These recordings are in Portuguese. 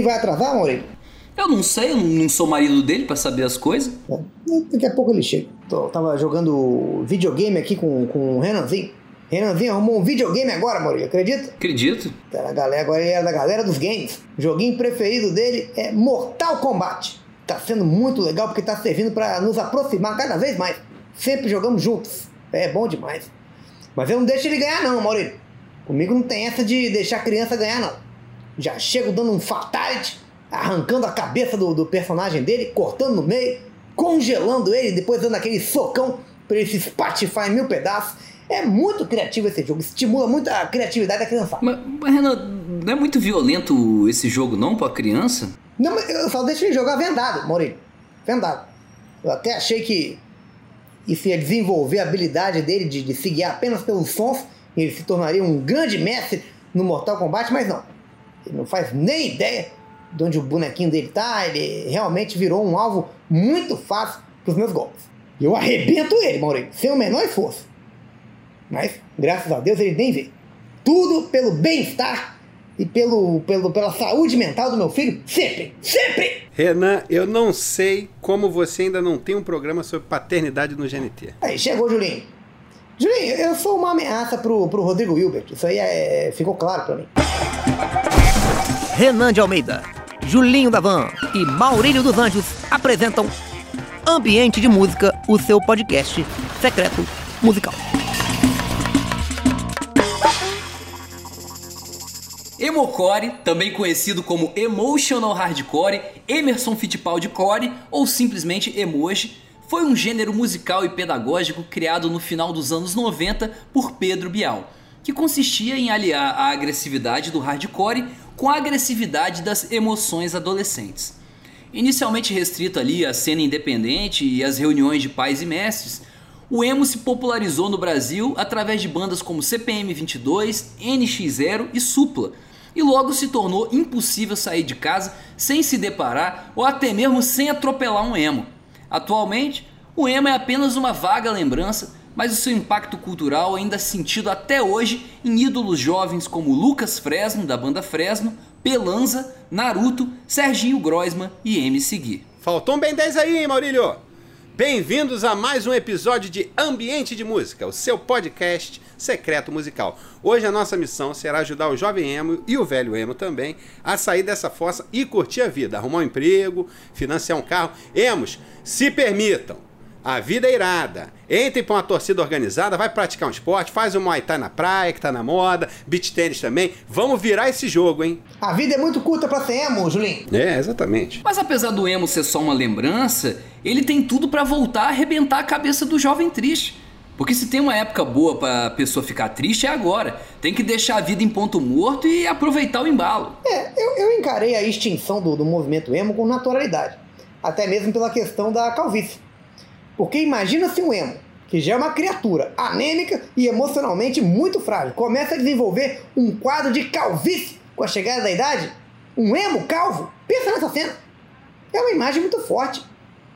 Julinho vai atrasar, Maurício? Eu não sei, eu não sou marido dele para saber as coisas. É, daqui a pouco ele chega. Tava jogando videogame aqui com, com o Renanzinho. Renanzinho arrumou um videogame agora, Maurício, acredita? Acredito. A galera, agora ele é da galera dos games. O joguinho preferido dele é Mortal Kombat. Tá sendo muito legal porque tá servindo para nos aproximar cada vez mais. Sempre jogamos juntos. É bom demais. Mas eu não deixo ele ganhar não, Maurício. Comigo não tem essa de deixar a criança ganhar não. Já chego dando um fatality, arrancando a cabeça do, do personagem dele, cortando no meio, congelando ele, depois dando aquele socão para ele se espatifar em mil pedaços. É muito criativo esse jogo, estimula muito a criatividade da criança. Mas, mas Renan, não é muito violento esse jogo não pra criança? Não, mas eu só deixo ele jogar vendado, Maurício. Vendado. Eu até achei que isso ia desenvolver a habilidade dele de, de se guiar apenas pelos sons e ele se tornaria um grande mestre no Mortal Kombat, mas não. Ele não faz nem ideia de onde o bonequinho dele tá, ele realmente virou um alvo muito fácil pros meus golpes. Eu arrebento ele, Maurício, sem o menor esforço. Mas, graças a Deus, ele nem vê. Tudo pelo bem-estar e pelo, pelo, pela saúde mental do meu filho, sempre, sempre! Renan, eu não sei como você ainda não tem um programa sobre paternidade no GNT. Aí, chegou, Julinho. Julinho, eu sou uma ameaça pro, pro Rodrigo Hilbert. Isso aí é, ficou claro pra mim. Renan de Almeida, Julinho Davan e Maurílio dos Anjos apresentam Ambiente de Música, o seu podcast secreto musical. Emocore, também conhecido como Emotional Hardcore, Emerson Fittipaldi Core ou simplesmente Emoji, foi um gênero musical e pedagógico criado no final dos anos 90 por Pedro Bial, que consistia em aliar a agressividade do hardcore com a agressividade das emoções adolescentes. Inicialmente restrito ali à cena independente e às reuniões de pais e mestres, o emo se popularizou no Brasil através de bandas como CPM 22, NX0 e Supla, e logo se tornou impossível sair de casa sem se deparar ou até mesmo sem atropelar um emo. Atualmente, o emo é apenas uma vaga lembrança, mas o seu impacto cultural ainda é sentido até hoje em ídolos jovens como Lucas Fresno, da banda Fresno, Pelanza, Naruto, Serginho Groisman e MC Gui. Faltou um bem 10 aí, hein, Maurílio? Bem-vindos a mais um episódio de Ambiente de Música, o seu podcast secreto musical. Hoje a nossa missão será ajudar o jovem emo e o velho emo também a sair dessa fossa e curtir a vida, arrumar um emprego, financiar um carro. Emos, se permitam. A vida é irada. Entre para uma torcida organizada, vai praticar um esporte, faz um Muay Thai na praia, que tá na moda, beach tênis também. Vamos virar esse jogo, hein? A vida é muito curta pra ser emo, Julinho. É, exatamente. Mas apesar do emo ser só uma lembrança, ele tem tudo para voltar a arrebentar a cabeça do jovem triste. Porque se tem uma época boa para a pessoa ficar triste é agora. Tem que deixar a vida em ponto morto e aproveitar o embalo. É, eu, eu encarei a extinção do, do movimento emo com naturalidade. Até mesmo pela questão da calvície. Porque imagina se um emo, que já é uma criatura anêmica e emocionalmente muito frágil, começa a desenvolver um quadro de calvície com a chegada da idade. Um emo calvo? Pensa nessa cena. É uma imagem muito forte.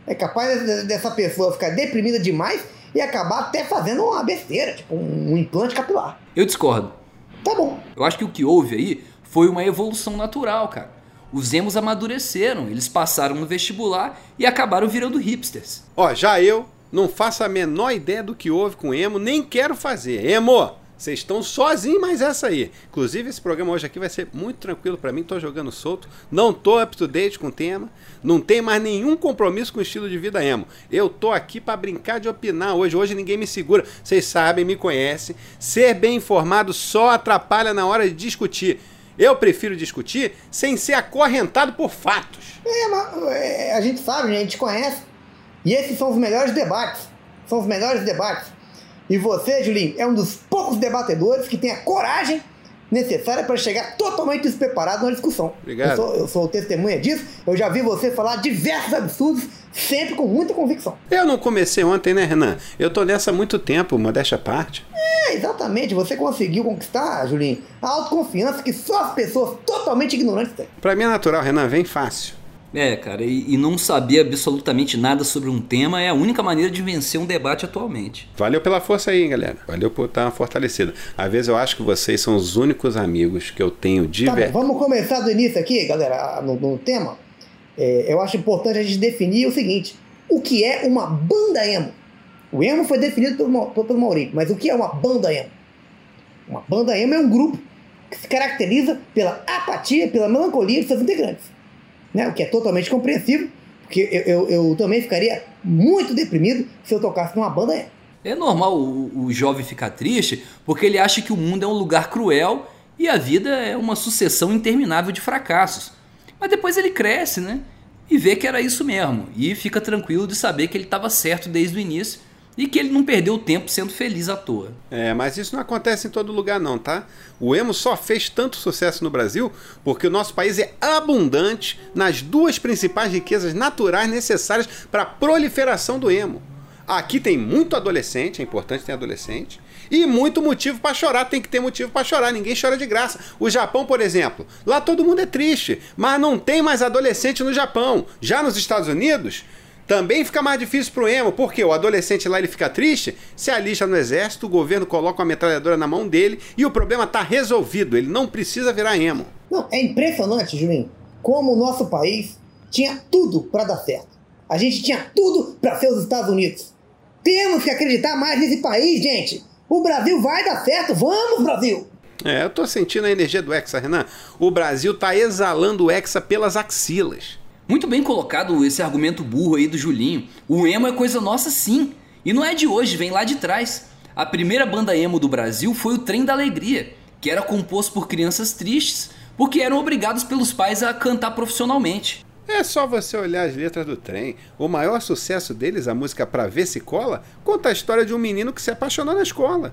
É capaz dessa pessoa ficar deprimida demais e acabar até fazendo uma besteira, tipo um implante capilar. Eu discordo. Tá bom. Eu acho que o que houve aí foi uma evolução natural, cara. Os emos amadureceram, eles passaram no vestibular e acabaram virando hipsters. Ó, já eu não faço a menor ideia do que houve com emo, nem quero fazer. Emo, vocês estão sozinhos, mas essa aí. Inclusive, esse programa hoje aqui vai ser muito tranquilo para mim. Tô jogando solto, não tô up to date com o tema, não tem mais nenhum compromisso com o estilo de vida emo. Eu tô aqui para brincar de opinar hoje. Hoje ninguém me segura. Vocês sabem, me conhecem. Ser bem informado só atrapalha na hora de discutir. Eu prefiro discutir sem ser acorrentado por fatos. É, mas é, a gente sabe, a gente conhece. E esses são os melhores debates. São os melhores debates. E você, Julinho, é um dos poucos debatedores que tem a coragem necessária para chegar totalmente despreparado na discussão. Obrigado. Eu sou, eu sou testemunha disso. Eu já vi você falar diversos absurdos, sempre com muita convicção. Eu não comecei ontem, né, Renan? Eu tô nessa há muito tempo, modéstia à parte. É, exatamente. Você conseguiu conquistar, Julinho, a autoconfiança que só as pessoas totalmente ignorantes têm. Pra mim é natural, Renan, vem fácil. É, cara, e, e, não saber absolutamente nada sobre um tema é a única maneira de vencer um debate atualmente. Valeu pela força aí, galera. Valeu por estar fortalecida. Às vezes eu acho que vocês são os únicos amigos que eu tenho de tá, Vamos começar do início aqui, galera, no, no tema. É, eu acho importante a gente definir o seguinte: o que é uma banda emo? O emo foi definido pelo, pelo Maurício, mas o que é uma banda emo? Uma banda emo é um grupo que se caracteriza pela apatia, pela melancolia de seus integrantes. Né? O que é totalmente compreensível, porque eu, eu, eu também ficaria muito deprimido se eu tocasse numa banda. É normal o, o jovem ficar triste porque ele acha que o mundo é um lugar cruel e a vida é uma sucessão interminável de fracassos. Mas depois ele cresce, né? E vê que era isso mesmo. E fica tranquilo de saber que ele estava certo desde o início e que ele não perdeu tempo sendo feliz à toa. É, mas isso não acontece em todo lugar não, tá? O emo só fez tanto sucesso no Brasil porque o nosso país é abundante nas duas principais riquezas naturais necessárias para a proliferação do emo. Aqui tem muito adolescente, é importante ter adolescente, e muito motivo para chorar, tem que ter motivo para chorar, ninguém chora de graça. O Japão, por exemplo, lá todo mundo é triste, mas não tem mais adolescente no Japão. Já nos Estados Unidos, também fica mais difícil pro emo, porque o adolescente lá ele fica triste, se alista no exército, o governo coloca uma metralhadora na mão dele e o problema tá resolvido, ele não precisa virar emo. Não, é impressionante, Julinho, como o nosso país tinha tudo para dar certo. A gente tinha tudo para ser os Estados Unidos. Temos que acreditar mais nesse país, gente. O Brasil vai dar certo, vamos, Brasil! É, eu tô sentindo a energia do Hexa, Renan. O Brasil tá exalando o Hexa pelas axilas. Muito bem colocado esse argumento burro aí do Julinho. O emo é coisa nossa sim. E não é de hoje, vem lá de trás. A primeira banda emo do Brasil foi o Trem da Alegria, que era composto por crianças tristes, porque eram obrigados pelos pais a cantar profissionalmente. É só você olhar as letras do trem. O maior sucesso deles, a música Pra Ver Se Cola, conta a história de um menino que se apaixonou na escola.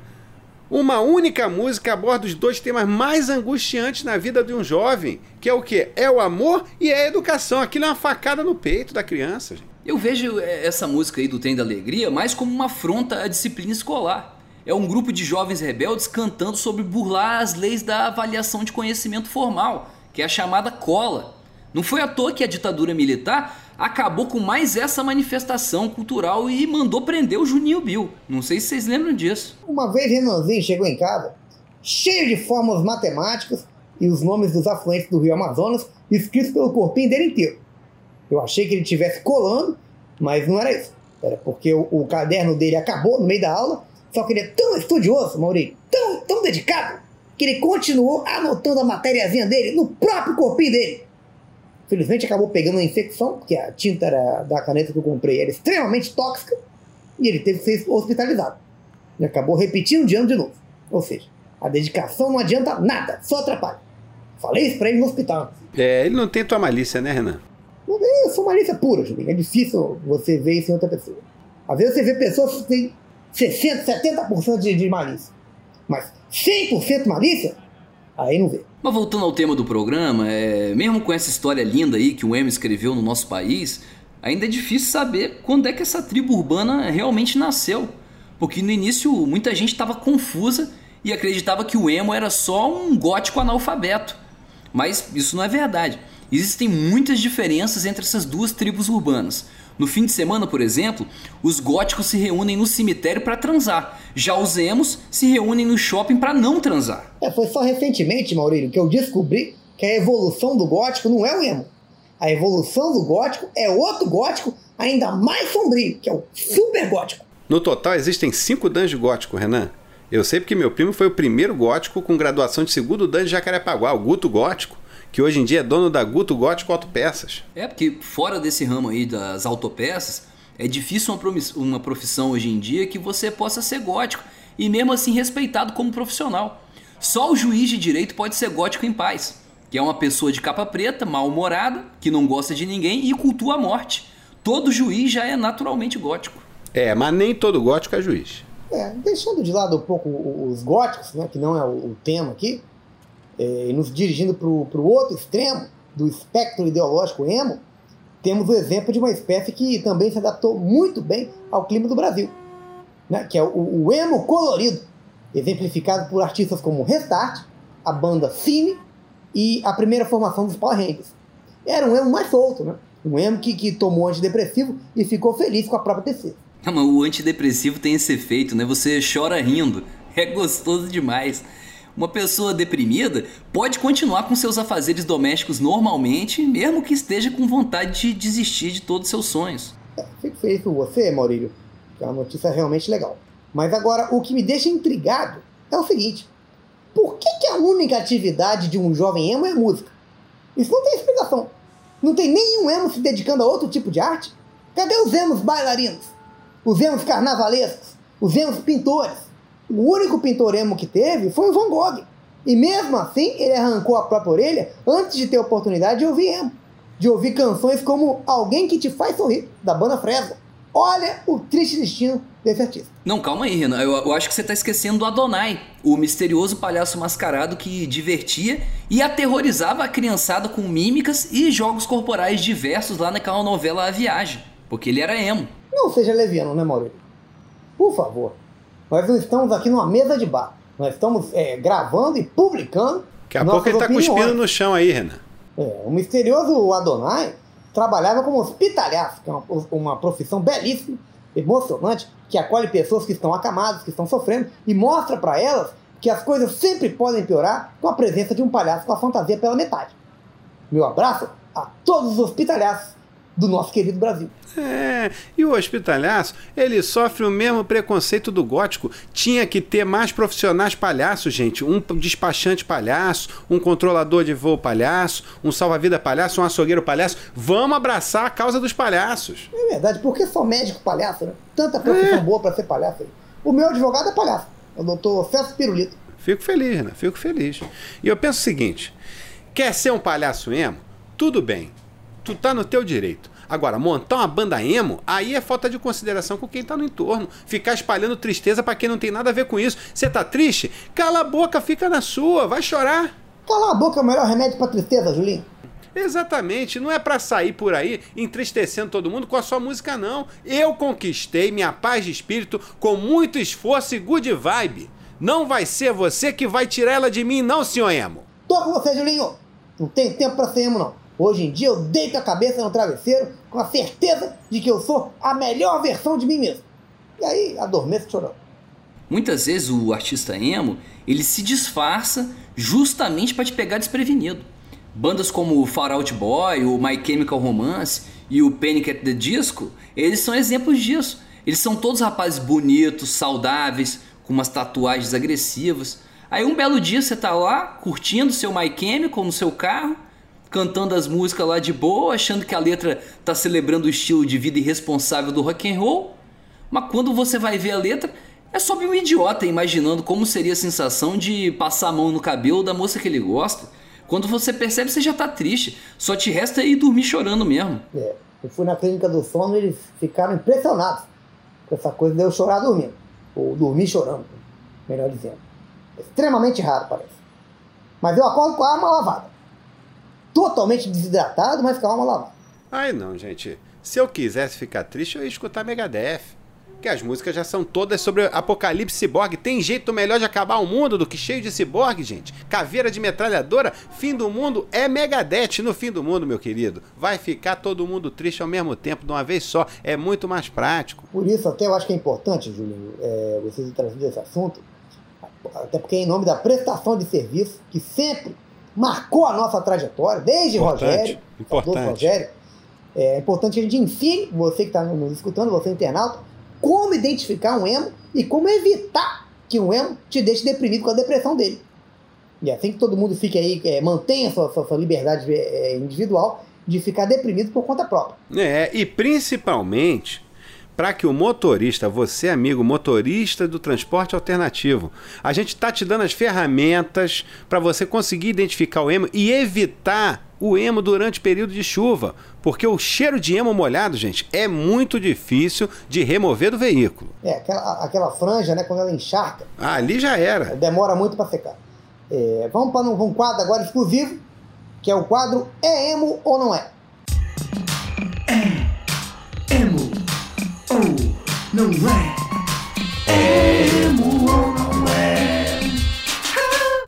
Uma única música aborda os dois temas mais angustiantes na vida de um jovem, que é o que? É o amor e é a educação. Aquilo é uma facada no peito da criança. Gente. Eu vejo é, essa música aí do Trem da Alegria mais como uma afronta à disciplina escolar. É um grupo de jovens rebeldes cantando sobre burlar as leis da avaliação de conhecimento formal, que é a chamada cola. Não foi à toa que a ditadura militar acabou com mais essa manifestação cultural e mandou prender o Juninho Bill. Não sei se vocês lembram disso. Uma vez Renanzinho chegou em casa, cheio de fórmulas matemáticas e os nomes dos afluentes do rio Amazonas escritos pelo corpinho dele inteiro. Eu achei que ele estivesse colando, mas não era isso. Era porque o, o, caderno dele acabou no meio da aula, só que ele é tão estudioso, Maurício, tão, tão dedicado, que ele continuou anotando a matériazinha dele no próprio corpinho dele. Felizmente acabou pegando uma infecção, porque a tinta era, da caneta que eu comprei era extremamente tóxica, e ele teve que ser hospitalizado. E acabou repetindo de ano de novo. Ou seja, a dedicação não adianta nada, só atrapalha. Falei isso pra ele no hospital. É, ele não tem tua malícia, né, Renan? Não eu sou malícia pura, Julinho. É difícil você ver isso em outra pessoa. Às vezes você vê pessoas que têm 60%, 70% de, de malícia. Mas 100% malícia, aí não vê. Mas voltando ao tema do programa, é, mesmo com essa história linda aí que o M escreveu no nosso país, ainda é difícil saber quando é que essa tribo urbana realmente nasceu. Porque no início muita gente estava confusa e acreditava que o emo era só um gótico analfabeto. Mas isso não é verdade. Existem muitas diferenças entre essas duas tribos urbanas. No fim de semana, por exemplo, os góticos se reúnem no cemitério para transar. Já os emos se reúnem no shopping para não transar. É, foi só recentemente, Maurílio, que eu descobri que a evolução do gótico não é o emo. A evolução do gótico é outro gótico ainda mais sombrio, que é o super gótico. No total existem cinco dungeons góticos, Renan. Eu sei porque meu primo foi o primeiro gótico com graduação de segundo dan de Jacarepaguá, o Guto Gótico que hoje em dia é dono da Guto Gótico Autopeças. É, porque fora desse ramo aí das autopeças, é difícil uma profissão hoje em dia que você possa ser gótico e mesmo assim respeitado como profissional. Só o juiz de direito pode ser gótico em paz, que é uma pessoa de capa preta, mal-humorada, que não gosta de ninguém e cultua a morte. Todo juiz já é naturalmente gótico. É, mas nem todo gótico é juiz. É, deixando de lado um pouco os góticos, né, que não é o tema aqui, é, e nos dirigindo para o outro extremo do espectro ideológico emo, temos o exemplo de uma espécie que também se adaptou muito bem ao clima do Brasil, né? que é o, o emo colorido, exemplificado por artistas como Restart, a banda Cine e a primeira formação dos Power Rangers. Era um emo mais solto, né? Um emo que, que tomou antidepressivo e ficou feliz com a própria tristeza. Ah, mas o antidepressivo tem esse efeito, né? Você chora rindo. É gostoso demais. Uma pessoa deprimida pode continuar com seus afazeres domésticos normalmente, mesmo que esteja com vontade de desistir de todos os seus sonhos. É, fico feliz por você, Maurílio, é uma notícia realmente legal. Mas agora, o que me deixa intrigado é o seguinte: por que, que a única atividade de um jovem emo é música? Isso não tem explicação. Não tem nenhum emo se dedicando a outro tipo de arte? Cadê os emos bailarinos? Os emos carnavalescos? Os emos pintores? O único pintor emo que teve foi o Van Gogh. E mesmo assim, ele arrancou a própria orelha antes de ter a oportunidade de ouvir emo. De ouvir canções como Alguém que te faz sorrir, da banda Fresno. Olha o triste destino desse artista. Não, calma aí, Renan. Eu, eu acho que você está esquecendo do Adonai, o misterioso palhaço mascarado que divertia e aterrorizava a criançada com mímicas e jogos corporais diversos lá naquela novela A Viagem. Porque ele era emo. Não seja leviano, né, Maurício? Por favor. Nós não estamos aqui numa mesa de bar. Nós estamos é, gravando e publicando. Daqui a pouco ele tá opiniões. cuspindo no chão aí, Renan. É, o misterioso Adonai trabalhava como hospitalhaço, que é uma, uma profissão belíssima, emocionante, que acolhe pessoas que estão acamadas, que estão sofrendo, e mostra para elas que as coisas sempre podem piorar com a presença de um palhaço com a fantasia pela metade. Meu abraço a todos os hospitalhaços do nosso querido Brasil. É, e o hospitalhaço, ele sofre o mesmo preconceito do gótico. Tinha que ter mais profissionais palhaços, gente. Um despachante palhaço, um controlador de voo palhaço, um salva-vida palhaço, um açougueiro palhaço. Vamos abraçar a causa dos palhaços. É verdade, por que só médico palhaço, né? Tanta profissão É. boa para ser palhaço. O meu advogado é palhaço, é o doutor Celso Pirulito. Fico feliz, né? Fico feliz. E eu penso o seguinte: quer ser um palhaço emo? Tudo bem. Tu tá no teu direito. Agora, montar uma banda emo, aí é falta de consideração com quem tá no entorno. Ficar espalhando tristeza pra quem não tem nada a ver com isso. Você tá triste? Cala a boca, fica na sua, vai chorar. Cala a boca é o melhor remédio pra tristeza, Julinho. Exatamente, não é pra sair por aí entristecendo todo mundo com a sua música, não. Eu conquistei minha paz de espírito com muito esforço e good vibe. Não vai ser você que vai tirar ela de mim, não, senhor emo. Tô com você, Julinho. Não tem tempo pra ser emo, não. Hoje em dia eu deito a cabeça no travesseiro com a certeza de que eu sou a melhor versão de mim mesmo. E aí adormeço chorando. Muitas vezes o artista emo, ele se disfarça justamente para te pegar desprevenido. Bandas como o Far Out Boy, o My Chemical Romance e o Panic at the Disco, eles são exemplos disso. Eles são todos rapazes bonitos, saudáveis, com umas tatuagens agressivas. Aí um belo dia você tá lá, curtindo seu My Chemical no seu carro, cantando as músicas lá de boa, achando que a letra tá celebrando o estilo de vida irresponsável do rock and roll. Mas quando você vai ver a letra, é sobre um idiota imaginando como seria a sensação de passar a mão no cabelo da moça que ele gosta. Quando você percebe, você já tá triste. Só te resta ir dormir chorando mesmo. É, eu fui na clínica do sono e eles ficaram impressionados com essa coisa de eu chorar dormindo. Ou dormir chorando, melhor dizendo. Extremamente raro, parece. Mas eu acordo com a alma lavada. Totalmente desidratado, mas com a alma lavada. Ai não, gente. Se eu quisesse ficar triste, eu ia escutar Megadeth. Que as músicas já são todas sobre apocalipse ciborgue. Tem jeito melhor de acabar o mundo do que cheio de ciborgue, gente. Caveira de metralhadora, fim do mundo é Megadeth no fim do mundo, meu querido. Vai ficar todo mundo triste ao mesmo tempo, de uma vez só. É muito mais prático. Por isso, até eu acho que é importante, Julinho, é, vocês terem trazido esse assunto, até porque é em nome da prestação de serviço, que sempre marcou a nossa trajetória, desde Importante, Rogério, importante. Rogério, é importante que a gente ensine, você que está nos escutando, você internauta, como identificar um emo e como evitar que um emo te deixe deprimido com a depressão dele. E assim que todo mundo fique aí, é, mantenha sua, sua, sua liberdade é, individual de ficar deprimido por conta própria. É, e principalmente para que o motorista, você amigo motorista do transporte alternativo, a gente tá te dando as ferramentas para você conseguir identificar o emo e evitar o emo durante o período de chuva, porque o cheiro de emo molhado, gente, é muito difícil de remover do veículo. É, aquela, aquela franja, né, quando ela encharca, Ah, ali já era. demora muito para secar. É, vamos para um, um quadro agora exclusivo, que é o quadro É Emo ou Não É? Não é? Emo ou não é?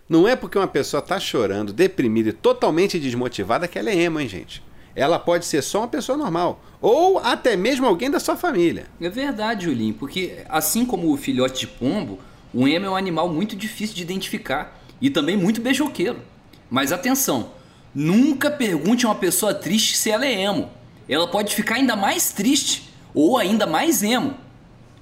Não é porque uma pessoa tá chorando, deprimida e totalmente desmotivada que ela é emo, hein, gente? Ela pode ser só uma pessoa normal, ou até mesmo alguém da sua família. É verdade, Julinho, porque assim como o filhote de pombo, o emo é um animal muito difícil de identificar e também muito beijoqueiro. Mas atenção, nunca pergunte a uma pessoa triste se ela é emo. Ela pode ficar ainda mais triste ou ainda mais emo.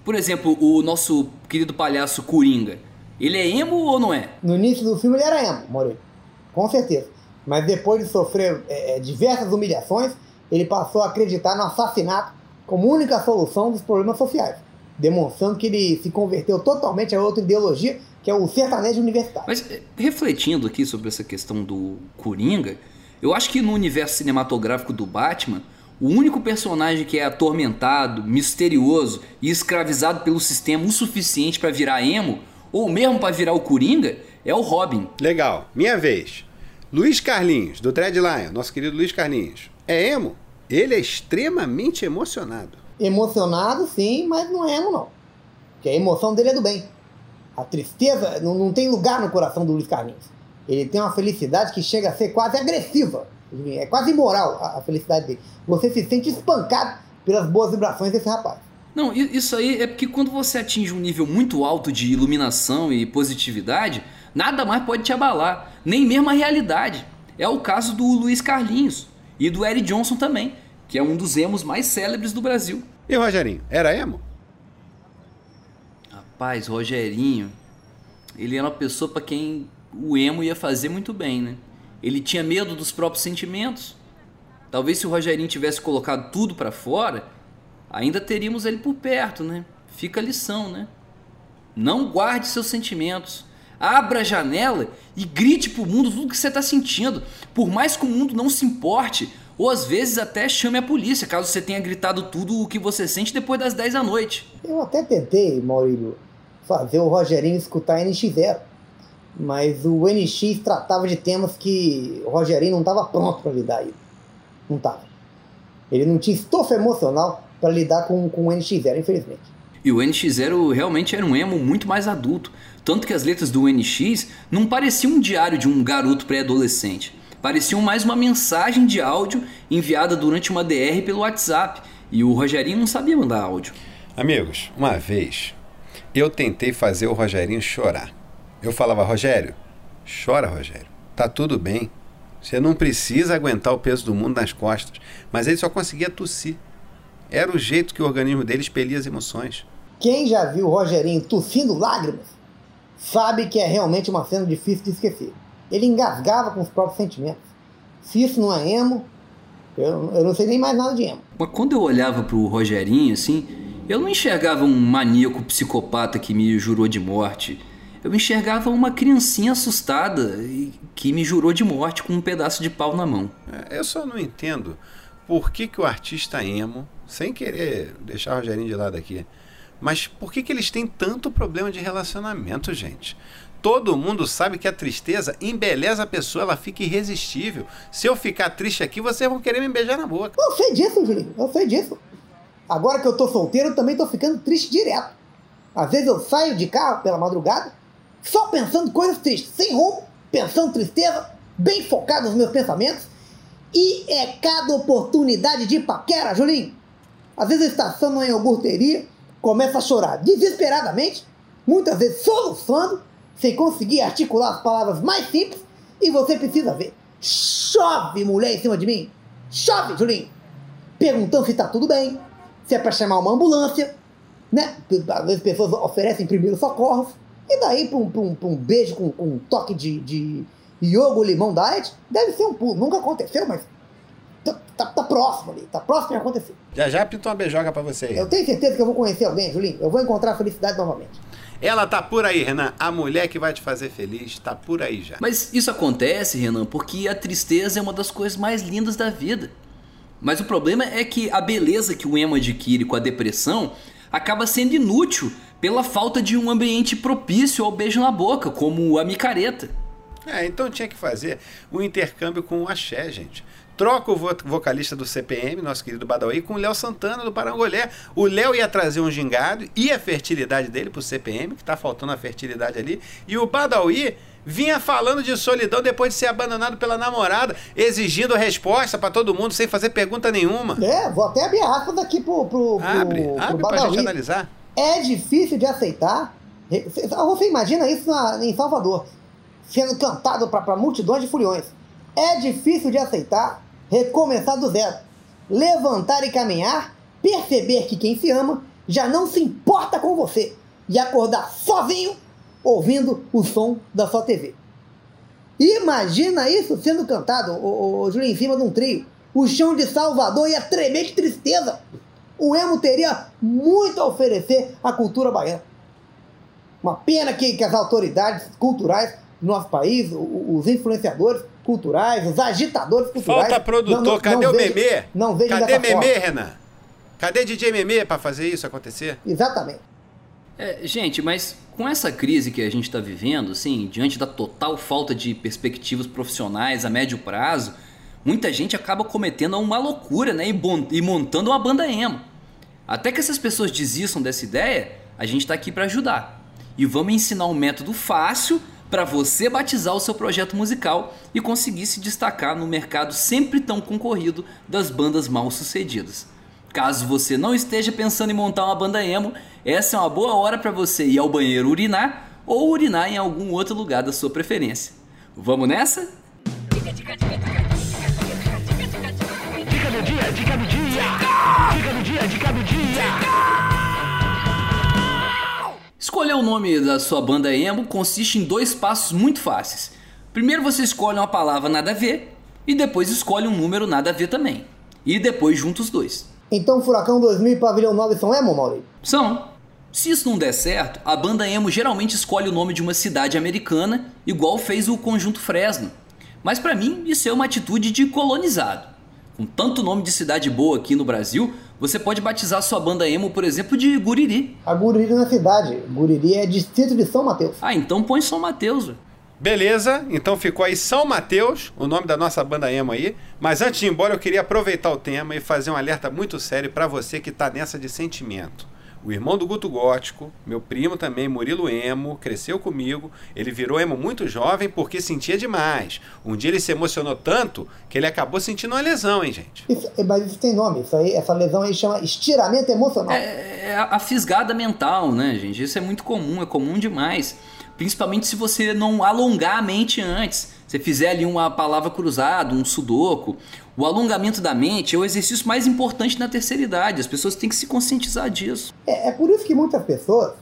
Por exemplo, o nosso querido palhaço Coringa. Ele é emo ou não é? No início do filme ele era emo, Maurício. Com certeza. Mas depois de sofrer é, é, diversas humilhações, ele passou a acreditar no assassinato como única solução dos problemas sociais, demonstrando que ele se converteu totalmente a outra ideologia, que é o sertanejo universitário. Mas eh, refletindo aqui sobre essa questão do Coringa, eu acho que no universo cinematográfico do Batman, o único personagem que é atormentado, misterioso e escravizado pelo sistema o suficiente para virar emo, ou mesmo para virar o Coringa, é o Robin. Legal, minha vez. Luiz Carlinhos, do Dreadline, nosso querido Luiz Carlinhos. É emo? Ele é extremamente emocionado. Emocionado, sim, mas não é emo, não. Porque a emoção dele é do bem. A tristeza não, não tem lugar no coração do Luiz Carlinhos. Ele tem uma felicidade que chega a ser quase agressiva. É quase imoral a, a felicidade dele. Você se sente espancado pelas boas vibrações desse rapaz. Não, isso aí é porque quando você atinge um nível muito alto de iluminação e positividade, nada mais pode te abalar, nem mesmo a realidade. É o caso do Luiz Carlinhos e do Eric Johnson também, que é um dos emos mais célebres do Brasil. E o Rogerinho, era emo? Rapaz, Rogerinho, ele era uma pessoa para quem o emo ia fazer muito bem, né? Ele tinha medo dos próprios sentimentos. Talvez se o Rogerinho tivesse colocado tudo para fora, ainda teríamos ele por perto, né? Fica a lição, né? Não guarde seus sentimentos. Abra a janela e grite pro mundo tudo que você está sentindo. Por mais que o mundo não se importe, ou às vezes até chame a polícia, caso você tenha gritado tudo o que você sente depois das 10 da noite. Eu até tentei, Maurílio, fazer o Rogerinho escutar NX0. Mas o NX tratava de temas que o Rogerinho não estava pronto para lidar aí. Não estava. Ele não tinha estofo emocional para lidar com, com o NX0, infelizmente. E o NX0 realmente era um emo muito mais adulto. Tanto que as letras do NX não pareciam um diário de um garoto pré-adolescente. Pareciam mais uma mensagem de áudio enviada durante uma DR pelo WhatsApp. E o Rogerinho não sabia mandar áudio. Amigos, uma vez eu tentei fazer o Rogerinho chorar. Eu falava, Rogério, chora, Rogério. Tá tudo bem. Você não precisa aguentar o peso do mundo nas costas. Mas ele só conseguia tossir. Era o jeito que o organismo dele expelia as emoções. Quem já viu o Rogerinho tossindo lágrimas sabe que é realmente uma cena difícil de esquecer. Ele engasgava com os próprios sentimentos. Se isso não é emo, eu, eu não sei nem mais nada de emo. Mas quando eu olhava pro Rogerinho, assim, eu não enxergava um maníaco psicopata que me jurou de morte. Eu enxergava uma criancinha assustada e que me jurou de morte com um pedaço de pau na mão. É, Eu só não entendo por que, que o artista emo, sem querer deixar o Rogerinho de lado aqui, mas por que, que eles têm tanto problema de relacionamento, gente? Todo mundo sabe que a tristeza embeleza a pessoa, ela fica irresistível. Se eu ficar triste aqui, vocês vão querer me beijar na boca. Eu sei disso, Julinho, eu sei disso. Agora que eu tô solteiro, eu também tô ficando triste direto. Às vezes eu saio de carro pela madrugada, só pensando coisas tristes, sem rumo, pensando tristeza, bem focado nos meus pensamentos. E é cada oportunidade de paquera, Julinho. Às vezes eu estaciono numa iogurteria, começo a chorar desesperadamente, muitas vezes soluçando, sem conseguir articular as palavras mais simples, e você precisa ver. Chove mulher em cima de mim. Chove, Julinho perguntando se tá tudo bem, se é para chamar uma ambulância, né? Às vezes pessoas oferecem primeiro socorros, e daí para um, pra um, um beijo com, com um toque de, de iogo limão diet, deve ser um pulo. Nunca aconteceu, mas tá, tá, tá próximo ali, tá próximo de acontecer. Já já pintou uma beijoca pra você aí. Eu tenho certeza que eu vou conhecer alguém, Julinho. Eu vou encontrar a felicidade novamente. Ela tá por aí, Renan. A mulher que vai te fazer feliz tá por aí já. Mas isso acontece, Renan, porque a tristeza é uma das coisas mais lindas da vida. Mas o problema é que a beleza que o emo adquire com a depressão acaba sendo inútil pela falta de um ambiente propício ao beijo na boca, como a micareta. É, então tinha que fazer o intercâmbio com o axé, gente. troca o vo- vocalista do CPM, nosso querido Badawi, com o Léo Santana do Parangolé. O Léo ia trazer um gingado e a fertilidade dele pro CPM, que tá faltando a fertilidade ali. E o Badawi vinha falando de solidão depois de ser abandonado pela namorada, exigindo resposta pra todo mundo sem fazer pergunta nenhuma. É, vou até abrir aspas aqui pro, pro, pro, Abre, pro abre pra Badawi. gente analisar. É difícil de aceitar. Você imagina isso na- em Salvador, sendo cantado para multidões de furiões. É difícil de aceitar recomeçar do zero. Levantar e caminhar, perceber que quem se ama já não se importa com você e acordar sozinho ouvindo o som da sua TV. Imagina isso sendo cantado, o, o, Júlio, em cima de um trio. O chão de Salvador ia tremer de tristeza. O emo teria muito a oferecer à cultura baiana. Uma pena que, que as autoridades culturais do nosso país, os influenciadores culturais, os agitadores culturais. Falta produtor, não- não- cadê não o vejam- Memê? Não vejam Cadê Memê, forma. Renan? Cadê DJ Memê pra fazer isso acontecer? Exatamente. É, gente, mas com essa crise que a gente está vivendo, assim, diante da total falta de perspectivas profissionais a médio prazo, muita gente acaba cometendo uma loucura, né? E, e montando uma banda emo. Até que essas pessoas desistam dessa ideia, a gente está aqui para ajudar. E vamos ensinar um método fácil para você batizar o seu projeto musical e conseguir se destacar no mercado sempre tão concorrido das bandas mal sucedidas. Caso você não esteja pensando em montar uma banda emo, essa é uma boa hora para você ir ao banheiro urinar ou urinar em algum outro lugar da sua preferência. Vamos nessa? Dica do dia, dica do dia. Dica do dia, dica do dia. Escolher o nome da sua banda emo consiste em dois passos muito fáceis. Primeiro você escolhe uma palavra nada a ver e depois escolhe um número nada a ver também. E depois junta os dois. Então, Furacão 2000 e Pavilhão 9 são emo, Maurício? São. Se isso não der certo, a banda emo geralmente escolhe o nome de uma cidade americana, igual fez o Conjunto Fresno. Mas pra mim, isso é uma atitude de colonizado. Com tanto nome de cidade boa aqui no Brasil, você pode batizar sua banda emo, por exemplo, de Guriri. A Guriri não é cidade. Guriri é distrito de São Mateus. Ah, então põe São Mateus. Beleza, então ficou aí São Mateus, o nome da nossa banda emo aí. Mas antes de ir embora, eu queria aproveitar o tema e fazer um alerta muito sério pra você que tá nessa de sentimento. O irmão do Guto Gótico, meu primo também, Murilo Emo, cresceu comigo. Ele virou emo muito jovem porque sentia demais. Um dia ele se emocionou tanto que ele acabou sentindo uma lesão, hein, gente? Isso, mas isso tem nome. Isso aí, essa lesão aí chama estiramento emocional. É, é a fisgada mental, né, gente? Isso é muito comum, é comum demais. Principalmente se você não alongar a mente antes. Você fizer ali uma palavra cruzada, um sudoku. O alongamento da mente é o exercício mais importante na terceira idade. As pessoas têm que se conscientizar disso. É, é por isso que muitas pessoas,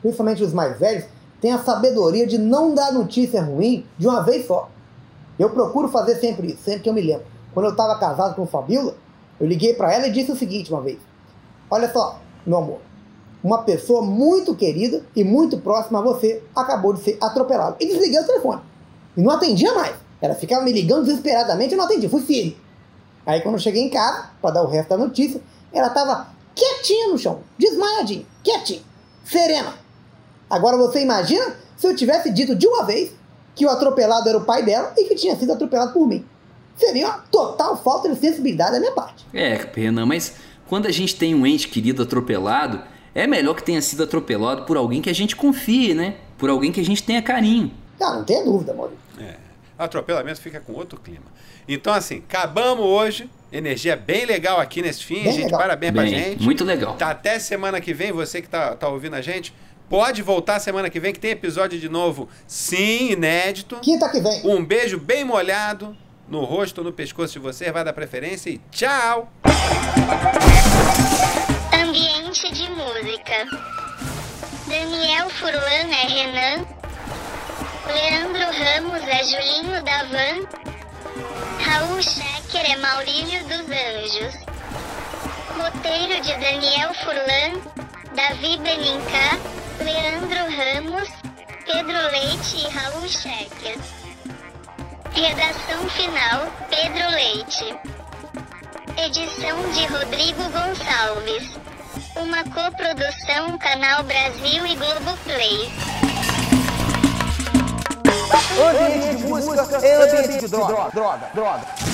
principalmente os mais velhos, têm a sabedoria de não dar notícia ruim de uma vez só. Eu procuro fazer sempre isso, sempre que eu me lembro. Quando eu estava casado com Fabiola, eu liguei para ela e disse o seguinte uma vez: Olha só, meu amor, uma pessoa muito querida e muito próxima a você acabou de ser atropelada. E desliguei o telefone. E não atendia mais. Ela ficava me ligando desesperadamente e eu não atendia. Fui firme. Aí quando eu cheguei em casa, para dar o resto da notícia, ela estava quietinha no chão, desmaiadinha, quietinha, serena. Agora você imagina se eu tivesse dito de uma vez que o atropelado era o pai dela e que tinha sido atropelado por mim. Seria uma total falta de sensibilidade da minha parte. É, Renan, mas quando a gente tem um ente querido atropelado, é melhor que tenha sido atropelado por alguém que a gente confie, né? Por alguém que a gente tenha carinho. Ah, não tenha dúvida, Maurício. É. Atropelamento fica com outro clima. Então, assim, acabamos hoje. Energia bem legal aqui nesse fim, Bem gente. legal. Parabéns pra Bem, gente. muito legal. Tá até semana que vem, você que tá, tá ouvindo a gente. Pode voltar semana que vem, que tem episódio de novo, sim, inédito. Quinta que vem. Um beijo bem molhado no rosto ou no pescoço de você, vai dar preferência e tchau! Ambiente de música. Daniel Furlan é Renan. Leandro Ramos é Julinho da Van. Raul Schecker é Maurílio dos Anjos. Roteiro de Daniel Furlan, Davi Benincá, Leandro Ramos, Pedro Leite e Raul Schecker. Redação final, Pedro Leite. Edição de Rodrigo Gonçalves. Uma coprodução Canal Brasil e Globoplay. Ambiente de música é ambiente de droga. droga, droga.